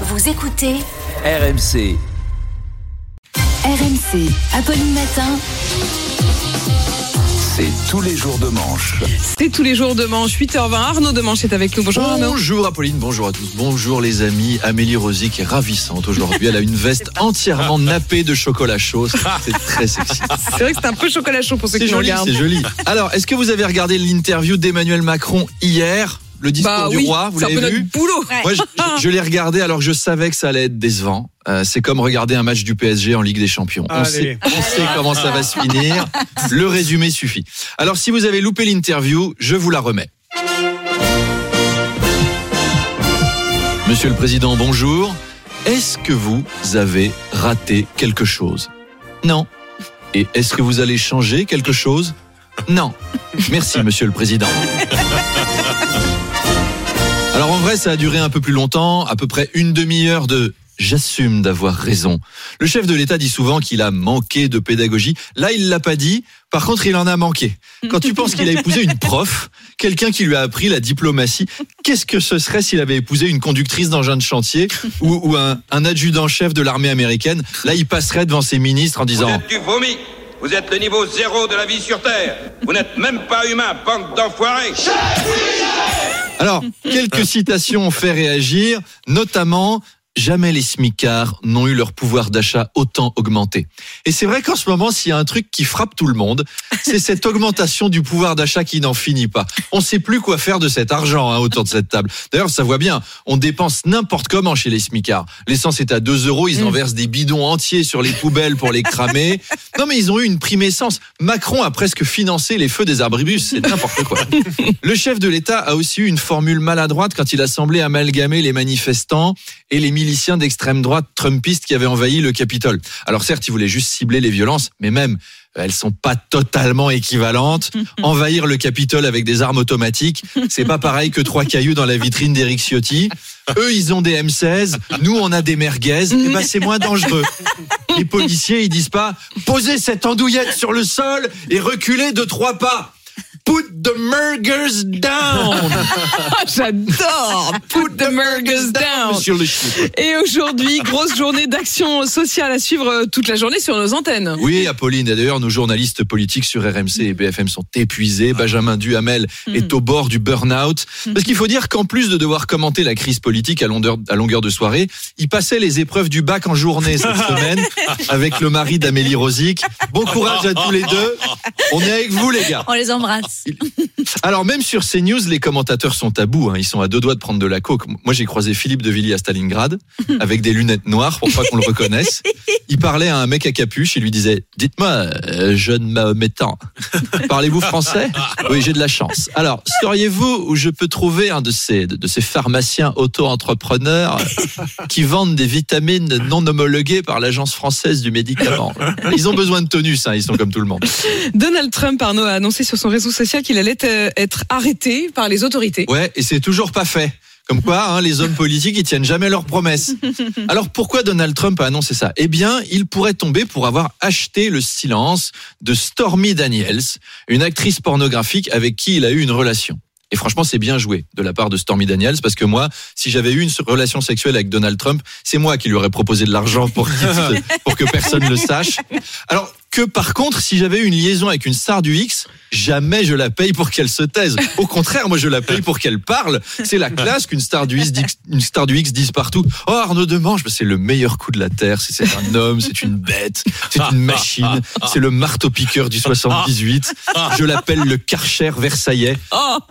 Vous écoutez RMC. RMC, Apolline Matin. C'est tous les jours de manche. C'est tous les jours de manche, 8h20. Arnaud de manche est avec nous. Bonjour Arnaud. Bonjour Apolline, bonjour à tous. Bonjour les amis. Amélie Rosic est ravissante aujourd'hui. Elle a une veste entièrement nappée de chocolat chaud. C'est très sexy. C'est vrai que c'est un peu chocolat chaud pour ceux qui joli, regardent. c'est joli. Alors, est-ce que vous avez regardé l'interview d'Emmanuel Macron hier? Le discours Bah du oui, roi, vous c'est un l'avez peu vu boulot. Moi, je, je- je l'ai regardé alors que je savais que ça allait être décevant. Euh, c'est comme regarder un match du PSG en Ligue des Champions. On sait, on sait comment ça va se finir. Le résumé suffit. Alors, si vous avez loupé l'interview, je vous la remets. Monsieur le Président, bonjour. Est-ce que vous avez raté quelque chose? Non. Et est-ce que vous allez changer quelque chose? Non. Merci, Monsieur le Président. Vrai, ça a duré un peu plus longtemps, à peu près une demi-heure de J'assume d'avoir raison. Le chef de l'État dit souvent qu'il a manqué de pédagogie. Là, il l'a pas dit. Par contre, il en a manqué. Quand tu penses qu'il a épousé une prof, quelqu'un qui lui a appris la diplomatie, qu'est-ce que ce serait s'il avait épousé une conductrice d'engin de chantier ou, ou un, un adjudant-chef de l'armée américaine? Là, il passerait devant ses ministres en Vous disant êtes du vomi. Vous êtes le niveau zéro de la vie sur Terre. Vous n'êtes même pas humain, bande d'enfoirés. Alors, quelques citations ont fait réagir, notamment Jamais les smicards n'ont eu leur pouvoir d'achat autant augmenté. Et c'est vrai qu'en ce moment, s'il y a un truc qui frappe tout le monde, c'est cette augmentation du pouvoir d'achat qui n'en finit pas. On ne sait plus quoi faire de cet argent hein, autour de cette table. D'ailleurs, ça voit bien, on dépense n'importe comment chez les smicards. L'essence est à 2 euros, ils en versent des bidons entiers sur les poubelles pour les cramer. Non mais ils ont eu une prime essence. Macron a presque financé les feux des abribus, c'est n'importe quoi. Le chef de l'État a aussi eu une formule maladroite quand il a semblé amalgamer les manifestants et les miliciens d'extrême droite trumpistes qui avaient envahi le Capitole. Alors certes, il voulait juste cibler les violences, mais même elles sont pas totalement équivalentes. Envahir le Capitole avec des armes automatiques, c'est pas pareil que trois cailloux dans la vitrine d'Eric Ciotti. Eux, ils ont des M16, nous, on a des merguez. Et ben, c'est moins dangereux. Les policiers, ils disent pas posez cette andouillette sur le sol et reculez de trois pas. Put the mergers down. J'adore. Put the burgers down. Sur le chiffre. Et aujourd'hui, grosse journée d'action sociale à suivre euh, toute la journée sur nos antennes. Oui, Apolline. Et d'ailleurs, nos journalistes politiques sur RMC et BFM sont épuisés. Benjamin Duhamel est au bord du burn-out. Parce qu'il faut dire qu'en plus de devoir commenter la crise politique à longueur, à longueur de soirée, il passait les épreuves du bac en journée cette semaine avec le mari d'Amélie Rosic. Bon courage à tous les deux. On est avec vous, les gars. On les embrasse il, Alors même sur CNews, les commentateurs sont à bout. hein. Ils sont à deux doigts de prendre de la coke. Moi, j'ai croisé Philippe de Villiers à Stalingrad avec des lunettes noires pour pas qu'on le reconnaisse. Il parlait à un mec à capuche. Il lui disait "Dites-moi, euh, jeune Mahométan, parlez-vous français? Oui, j'ai de la chance. Alors, sauriez-vous où je peux trouver un de ces de ces pharmaciens auto-entrepreneurs qui vendent des vitamines non homologuées par l'agence française du médicament? Ils ont besoin de tonus. Hein. Ils sont comme tout le monde. Donald Trump, Arnaud, a annoncé sur son réseau social qu'il allait euh, être arrêté par les autorités. Ouais, et c'est toujours pas fait. Comme quoi, hein, les hommes politiques, ils tiennent jamais leurs promesses. Alors pourquoi Donald Trump a annoncé ça? Eh bien, il pourrait tomber pour avoir acheté le silence de Stormy Daniels, une actrice pornographique avec qui il a eu une relation. Et franchement, c'est bien joué de la part de Stormy Daniels parce que moi, si j'avais eu une relation sexuelle avec Donald Trump, c'est moi qui lui aurais proposé de l'argent pour, pour que personne le sache. Alors que par contre, si j'avais eu une liaison avec une star du X, jamais je la paye pour qu'elle se taise. Au contraire, moi je la paye pour qu'elle parle. C'est la classe qu'une star du X, dise- une star du X dise partout. Oh Arnaud Demange, bah, c'est le meilleur coup de la terre. C'est c'est un homme, c'est une bête, c'est une machine, c'est le marteau piqueur du 78. Je l'appelle le Karcher versaillais.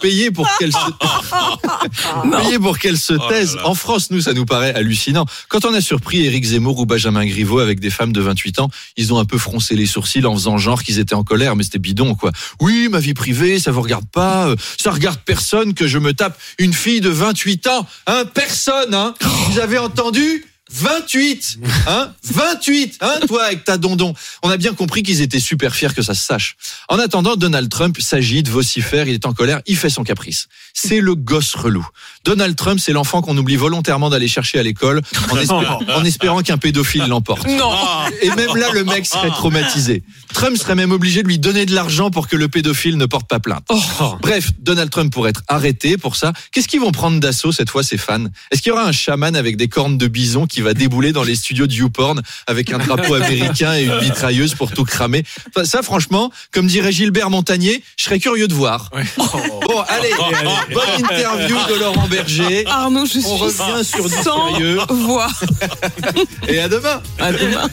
Payé pour qu'elle se payé pour qu'elle se taise. En France, nous, ça nous paraît hallucinant. Quand on a surpris Éric Zemmour ou Benjamin Griveaux avec des femmes de 28 ans, ils ont un peu froncé les sourcils en faisant genre qu'ils étaient en colère, mais c'était bidon, quoi. Oui, ma vie privée, ça vous regarde pas, euh, ça regarde personne que je me tape une fille de 28 ans, hein, personne, hein. Vous avez entendu? 28 Hein 28 Hein Toi, avec ta dondon. On a bien compris qu'ils étaient super fiers que ça se sache. En attendant, Donald Trump s'agite, vocifère, il est en colère, il fait son caprice. C'est le gosse relou. Donald Trump, c'est l'enfant qu'on oublie volontairement d'aller chercher à l'école en, espérant- qu'un pédophile l'emporte. Non. Et même là, le mec serait traumatisé. Trump serait même obligé de lui donner de l'argent pour que le pédophile ne porte pas plainte. Bref, Donald Trump pourrait être arrêté pour ça. Qu'est-ce qu'ils vont prendre d'assaut cette fois, ces fans? Est-ce qu'il y aura un chaman avec des cornes de bison qui va débouler dans les studios de YouPorn avec un drapeau américain et une mitrailleuse pour tout cramer? Enfin, Ça, franchement, comme dirait Gilbert Montagnier, je serais curieux de voir. Bon, allez, bonne interview de Laurent Berger. Arnaud, je On suis revient sur du sans sérieux. voix. Et à demain À demain.